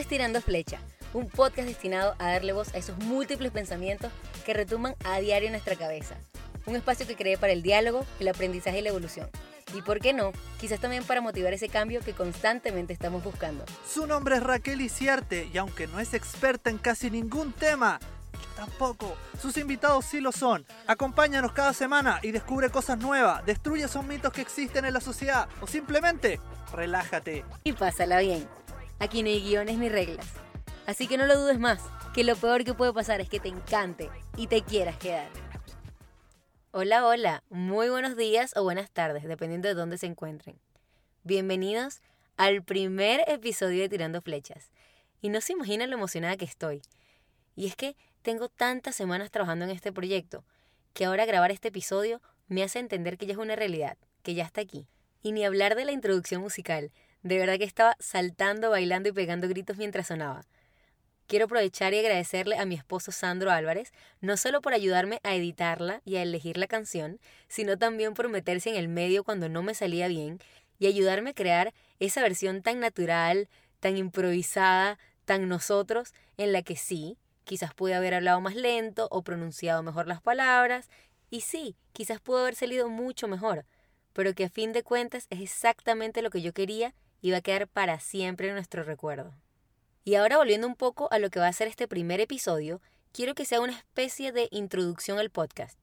Este es Tirando Flecha, un podcast destinado a darle voz a esos múltiples pensamientos que retumban a diario en nuestra cabeza. Un espacio que cree para el diálogo, el aprendizaje y la evolución. Y por qué no, quizás también para motivar ese cambio que constantemente estamos buscando. Su nombre es Raquel Iciarte y aunque no es experta en casi ningún tema, tampoco. Sus invitados sí lo son. Acompáñanos cada semana y descubre cosas nuevas, destruye esos mitos que existen en la sociedad o simplemente relájate. Y pásala bien. Aquí no hay guiones ni reglas. Así que no lo dudes más, que lo peor que puede pasar es que te encante y te quieras quedar. Hola, hola, muy buenos días o buenas tardes, dependiendo de dónde se encuentren. Bienvenidos al primer episodio de Tirando Flechas. Y no se imaginan lo emocionada que estoy. Y es que tengo tantas semanas trabajando en este proyecto que ahora grabar este episodio me hace entender que ya es una realidad, que ya está aquí. Y ni hablar de la introducción musical. De verdad que estaba saltando, bailando y pegando gritos mientras sonaba. Quiero aprovechar y agradecerle a mi esposo Sandro Álvarez, no solo por ayudarme a editarla y a elegir la canción, sino también por meterse en el medio cuando no me salía bien y ayudarme a crear esa versión tan natural, tan improvisada, tan nosotros, en la que sí, quizás pude haber hablado más lento o pronunciado mejor las palabras, y sí, quizás pudo haber salido mucho mejor, pero que a fin de cuentas es exactamente lo que yo quería y va a quedar para siempre en nuestro recuerdo. Y ahora volviendo un poco a lo que va a ser este primer episodio, quiero que sea una especie de introducción al podcast.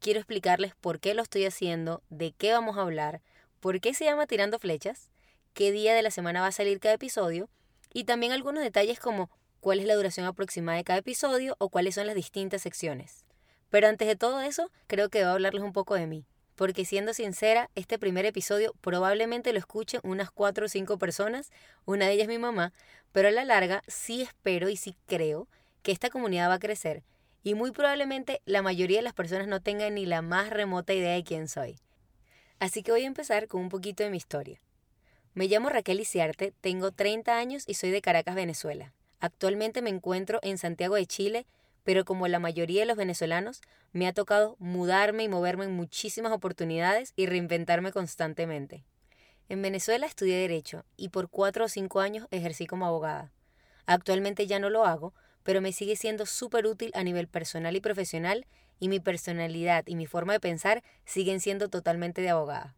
Quiero explicarles por qué lo estoy haciendo, de qué vamos a hablar, por qué se llama Tirando Flechas, qué día de la semana va a salir cada episodio y también algunos detalles como cuál es la duración aproximada de cada episodio o cuáles son las distintas secciones. Pero antes de todo eso, creo que voy a hablarles un poco de mí porque siendo sincera, este primer episodio probablemente lo escuchen unas cuatro o cinco personas, una de ellas mi mamá, pero a la larga sí espero y sí creo que esta comunidad va a crecer y muy probablemente la mayoría de las personas no tengan ni la más remota idea de quién soy. Así que voy a empezar con un poquito de mi historia. Me llamo Raquel Iciarte, tengo 30 años y soy de Caracas, Venezuela. Actualmente me encuentro en Santiago de Chile, pero como la mayoría de los venezolanos, me ha tocado mudarme y moverme en muchísimas oportunidades y reinventarme constantemente. En Venezuela estudié Derecho y por cuatro o cinco años ejercí como abogada. Actualmente ya no lo hago, pero me sigue siendo súper útil a nivel personal y profesional y mi personalidad y mi forma de pensar siguen siendo totalmente de abogada.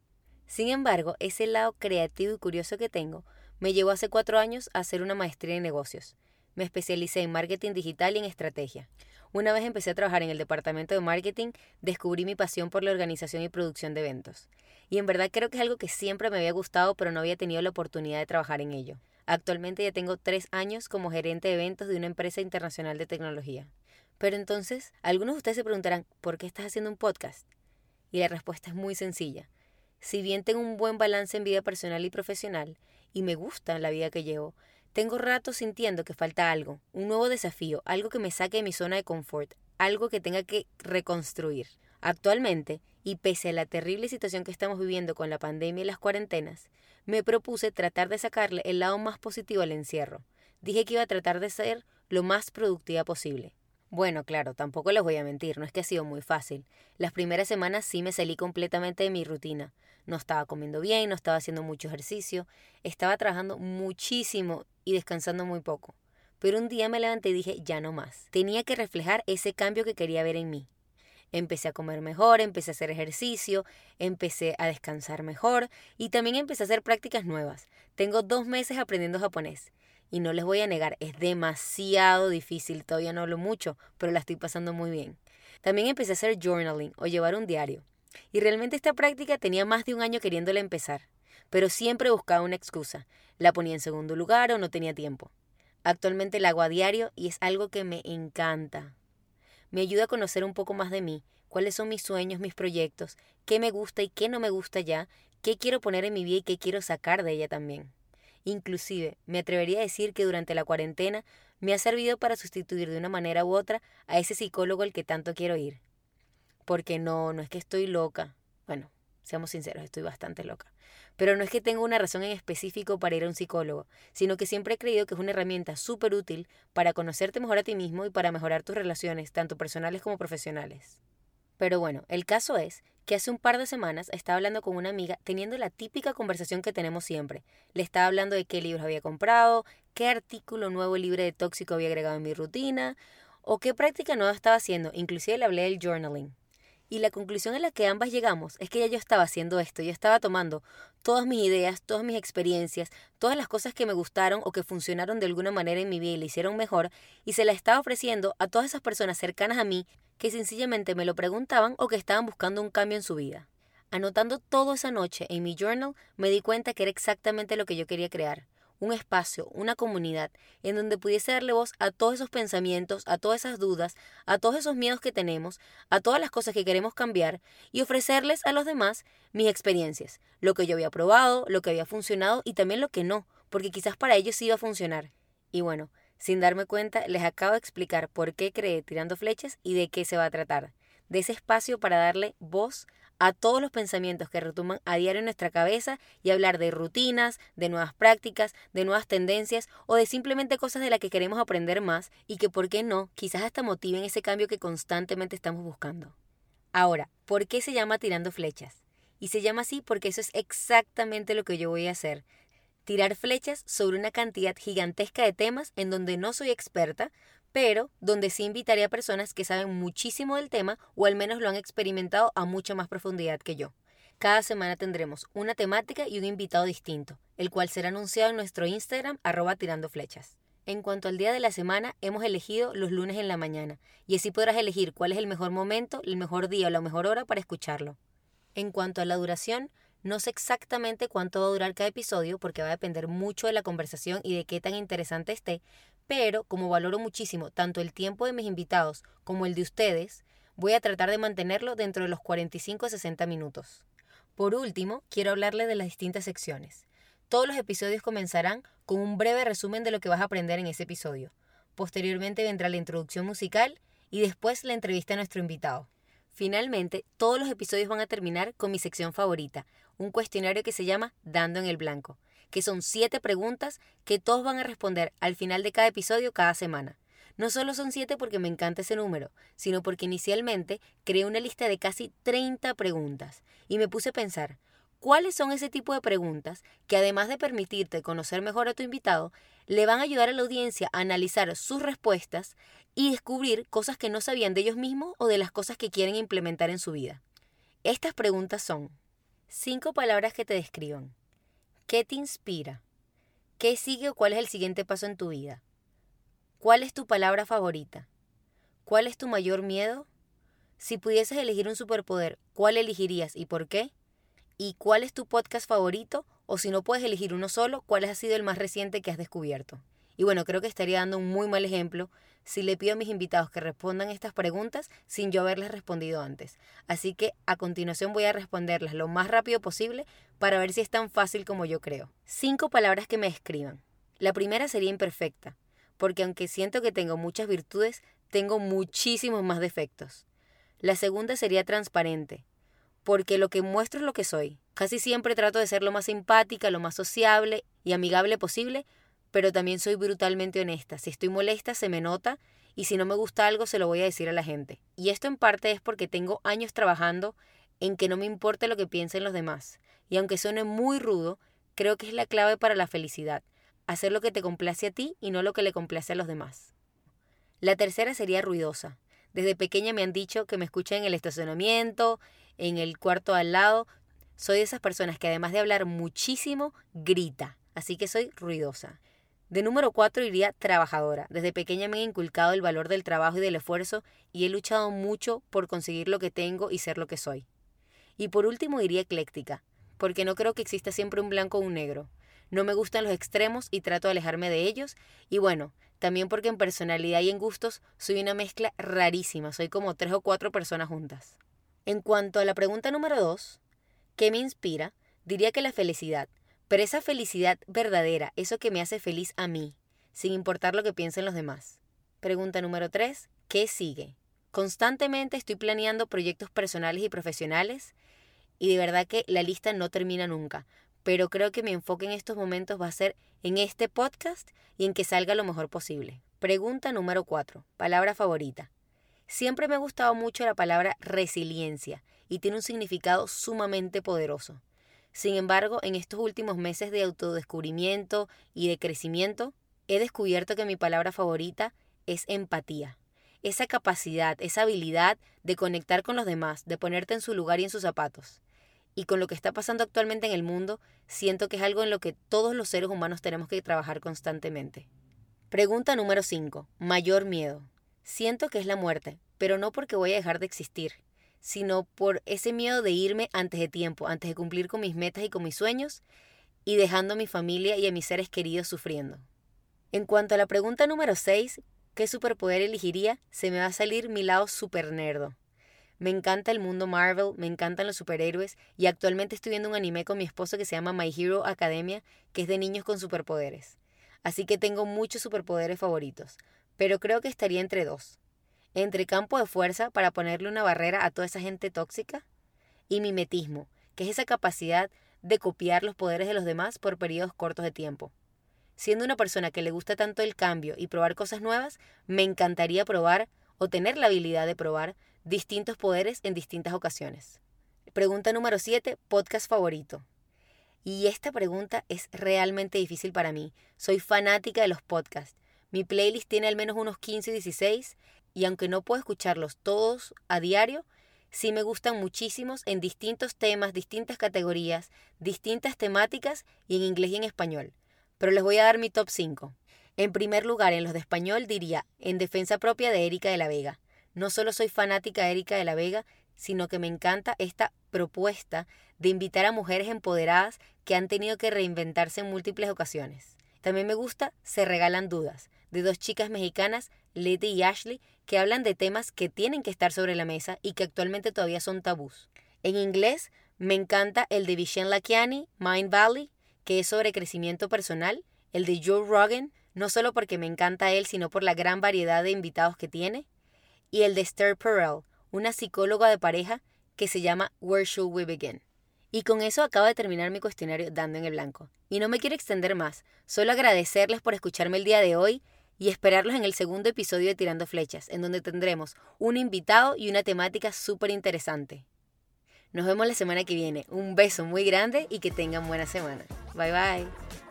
Sin embargo, ese lado creativo y curioso que tengo me llevó hace cuatro años a hacer una maestría en negocios me especialicé en marketing digital y en estrategia. Una vez empecé a trabajar en el departamento de marketing, descubrí mi pasión por la organización y producción de eventos. Y en verdad creo que es algo que siempre me había gustado, pero no había tenido la oportunidad de trabajar en ello. Actualmente ya tengo tres años como gerente de eventos de una empresa internacional de tecnología. Pero entonces, algunos de ustedes se preguntarán, ¿por qué estás haciendo un podcast? Y la respuesta es muy sencilla. Si bien tengo un buen balance en vida personal y profesional, y me gusta la vida que llevo, tengo rato sintiendo que falta algo, un nuevo desafío, algo que me saque de mi zona de confort, algo que tenga que reconstruir. Actualmente, y pese a la terrible situación que estamos viviendo con la pandemia y las cuarentenas, me propuse tratar de sacarle el lado más positivo al encierro. Dije que iba a tratar de ser lo más productiva posible. Bueno, claro, tampoco les voy a mentir, no es que ha sido muy fácil. Las primeras semanas sí me salí completamente de mi rutina. No estaba comiendo bien, no estaba haciendo mucho ejercicio, estaba trabajando muchísimo y descansando muy poco. Pero un día me levanté y dije, ya no más. Tenía que reflejar ese cambio que quería ver en mí. Empecé a comer mejor, empecé a hacer ejercicio, empecé a descansar mejor y también empecé a hacer prácticas nuevas. Tengo dos meses aprendiendo japonés y no les voy a negar, es demasiado difícil, todavía no hablo mucho, pero la estoy pasando muy bien. También empecé a hacer journaling o llevar un diario. Y realmente esta práctica tenía más de un año queriéndola empezar, pero siempre buscaba una excusa. La ponía en segundo lugar o no tenía tiempo. Actualmente la hago a diario y es algo que me encanta. Me ayuda a conocer un poco más de mí, cuáles son mis sueños, mis proyectos, qué me gusta y qué no me gusta ya, qué quiero poner en mi vida y qué quiero sacar de ella también. Inclusive, me atrevería a decir que durante la cuarentena me ha servido para sustituir de una manera u otra a ese psicólogo al que tanto quiero ir. Porque no, no es que estoy loca. Bueno, seamos sinceros, estoy bastante loca. Pero no es que tenga una razón en específico para ir a un psicólogo, sino que siempre he creído que es una herramienta súper útil para conocerte mejor a ti mismo y para mejorar tus relaciones, tanto personales como profesionales. Pero bueno, el caso es que hace un par de semanas estaba hablando con una amiga teniendo la típica conversación que tenemos siempre. Le estaba hablando de qué libros había comprado, qué artículo nuevo libre de tóxico había agregado en mi rutina o qué práctica nueva estaba haciendo. Inclusive le hablé del journaling. Y la conclusión a la que ambas llegamos es que ya yo estaba haciendo esto, yo estaba tomando todas mis ideas, todas mis experiencias, todas las cosas que me gustaron o que funcionaron de alguna manera en mi vida y le hicieron mejor, y se la estaba ofreciendo a todas esas personas cercanas a mí que sencillamente me lo preguntaban o que estaban buscando un cambio en su vida. Anotando todo esa noche en mi journal, me di cuenta que era exactamente lo que yo quería crear un espacio, una comunidad, en donde pudiese darle voz a todos esos pensamientos, a todas esas dudas, a todos esos miedos que tenemos, a todas las cosas que queremos cambiar y ofrecerles a los demás mis experiencias, lo que yo había probado, lo que había funcionado y también lo que no, porque quizás para ellos sí iba a funcionar. Y bueno, sin darme cuenta, les acabo de explicar por qué creé Tirando Flechas y de qué se va a tratar. De ese espacio para darle voz a todos los pensamientos que retumban a diario en nuestra cabeza y hablar de rutinas, de nuevas prácticas, de nuevas tendencias o de simplemente cosas de las que queremos aprender más y que, ¿por qué no?, quizás hasta motiven ese cambio que constantemente estamos buscando. Ahora, ¿por qué se llama tirando flechas? Y se llama así porque eso es exactamente lo que yo voy a hacer. Tirar flechas sobre una cantidad gigantesca de temas en donde no soy experta, pero donde sí invitaría a personas que saben muchísimo del tema o al menos lo han experimentado a mucha más profundidad que yo. Cada semana tendremos una temática y un invitado distinto, el cual será anunciado en nuestro Instagram arroba tirando flechas. En cuanto al día de la semana, hemos elegido los lunes en la mañana, y así podrás elegir cuál es el mejor momento, el mejor día o la mejor hora para escucharlo. En cuanto a la duración, no sé exactamente cuánto va a durar cada episodio porque va a depender mucho de la conversación y de qué tan interesante esté, pero como valoro muchísimo tanto el tiempo de mis invitados como el de ustedes, voy a tratar de mantenerlo dentro de los 45 a 60 minutos. Por último, quiero hablarle de las distintas secciones. Todos los episodios comenzarán con un breve resumen de lo que vas a aprender en ese episodio. Posteriormente vendrá la introducción musical y después la entrevista a nuestro invitado. Finalmente, todos los episodios van a terminar con mi sección favorita, un cuestionario que se llama Dando en el Blanco que son siete preguntas que todos van a responder al final de cada episodio cada semana. No solo son siete porque me encanta ese número, sino porque inicialmente creé una lista de casi 30 preguntas y me puse a pensar, ¿cuáles son ese tipo de preguntas que además de permitirte conocer mejor a tu invitado, le van a ayudar a la audiencia a analizar sus respuestas y descubrir cosas que no sabían de ellos mismos o de las cosas que quieren implementar en su vida? Estas preguntas son cinco palabras que te describan, ¿Qué te inspira? ¿Qué sigue o cuál es el siguiente paso en tu vida? ¿Cuál es tu palabra favorita? ¿Cuál es tu mayor miedo? Si pudieses elegir un superpoder, ¿cuál elegirías y por qué? ¿Y cuál es tu podcast favorito? O si no puedes elegir uno solo, ¿cuál ha sido el más reciente que has descubierto? Y bueno, creo que estaría dando un muy mal ejemplo si le pido a mis invitados que respondan estas preguntas sin yo haberles respondido antes. Así que a continuación voy a responderlas lo más rápido posible para ver si es tan fácil como yo creo. Cinco palabras que me describan. La primera sería imperfecta, porque aunque siento que tengo muchas virtudes, tengo muchísimos más defectos. La segunda sería transparente, porque lo que muestro es lo que soy. Casi siempre trato de ser lo más simpática, lo más sociable y amigable posible, pero también soy brutalmente honesta. Si estoy molesta, se me nota y si no me gusta algo, se lo voy a decir a la gente. Y esto en parte es porque tengo años trabajando en que no me importe lo que piensen los demás. Y aunque suene muy rudo, creo que es la clave para la felicidad. Hacer lo que te complace a ti y no lo que le complace a los demás. La tercera sería ruidosa. Desde pequeña me han dicho que me escuchan en el estacionamiento, en el cuarto al lado. Soy de esas personas que además de hablar muchísimo, grita. Así que soy ruidosa. De número cuatro iría trabajadora. Desde pequeña me he inculcado el valor del trabajo y del esfuerzo y he luchado mucho por conseguir lo que tengo y ser lo que soy. Y por último iría ecléctica, porque no creo que exista siempre un blanco o un negro. No me gustan los extremos y trato de alejarme de ellos. Y bueno, también porque en personalidad y en gustos soy una mezcla rarísima, soy como tres o cuatro personas juntas. En cuanto a la pregunta número dos, ¿qué me inspira? Diría que la felicidad, pero esa felicidad verdadera, eso que me hace feliz a mí, sin importar lo que piensen los demás. Pregunta número 3. ¿Qué sigue? Constantemente estoy planeando proyectos personales y profesionales y de verdad que la lista no termina nunca, pero creo que mi enfoque en estos momentos va a ser en este podcast y en que salga lo mejor posible. Pregunta número 4. Palabra favorita. Siempre me ha gustado mucho la palabra resiliencia y tiene un significado sumamente poderoso. Sin embargo, en estos últimos meses de autodescubrimiento y de crecimiento, he descubierto que mi palabra favorita es empatía. Esa capacidad, esa habilidad de conectar con los demás, de ponerte en su lugar y en sus zapatos. Y con lo que está pasando actualmente en el mundo, siento que es algo en lo que todos los seres humanos tenemos que trabajar constantemente. Pregunta número 5. Mayor miedo. Siento que es la muerte, pero no porque voy a dejar de existir, sino por ese miedo de irme antes de tiempo, antes de cumplir con mis metas y con mis sueños, y dejando a mi familia y a mis seres queridos sufriendo. En cuanto a la pregunta número 6, ¿qué superpoder elegiría? Se me va a salir mi lado super nerdo. Me encanta el mundo Marvel, me encantan los superhéroes y actualmente estoy viendo un anime con mi esposo que se llama My Hero Academia, que es de niños con superpoderes. Así que tengo muchos superpoderes favoritos, pero creo que estaría entre dos. Entre campo de fuerza para ponerle una barrera a toda esa gente tóxica y mimetismo, que es esa capacidad de copiar los poderes de los demás por periodos cortos de tiempo. Siendo una persona que le gusta tanto el cambio y probar cosas nuevas, me encantaría probar o tener la habilidad de probar distintos poderes en distintas ocasiones. Pregunta número 7, podcast favorito. Y esta pregunta es realmente difícil para mí. Soy fanática de los podcasts. Mi playlist tiene al menos unos 15 o 16 y aunque no puedo escucharlos todos a diario, sí me gustan muchísimos en distintos temas, distintas categorías, distintas temáticas y en inglés y en español. Pero les voy a dar mi top 5. En primer lugar, en los de español diría En defensa propia de Erika de la Vega. No solo soy fanática Erika de la Vega, sino que me encanta esta propuesta de invitar a mujeres empoderadas que han tenido que reinventarse en múltiples ocasiones. También me gusta Se Regalan Dudas, de dos chicas mexicanas, Letty y Ashley, que hablan de temas que tienen que estar sobre la mesa y que actualmente todavía son tabús. En inglés, me encanta el de Vishen Lakiani, Mind Valley, que es sobre crecimiento personal, el de Joe Rogan, no solo porque me encanta él, sino por la gran variedad de invitados que tiene, y el de Esther Perel, una psicóloga de pareja que se llama Where Should We Begin. Y con eso acabo de terminar mi cuestionario dando en el blanco. Y no me quiero extender más, solo agradecerles por escucharme el día de hoy y esperarlos en el segundo episodio de Tirando Flechas, en donde tendremos un invitado y una temática súper interesante. Nos vemos la semana que viene. Un beso muy grande y que tengan buena semana. Bye bye.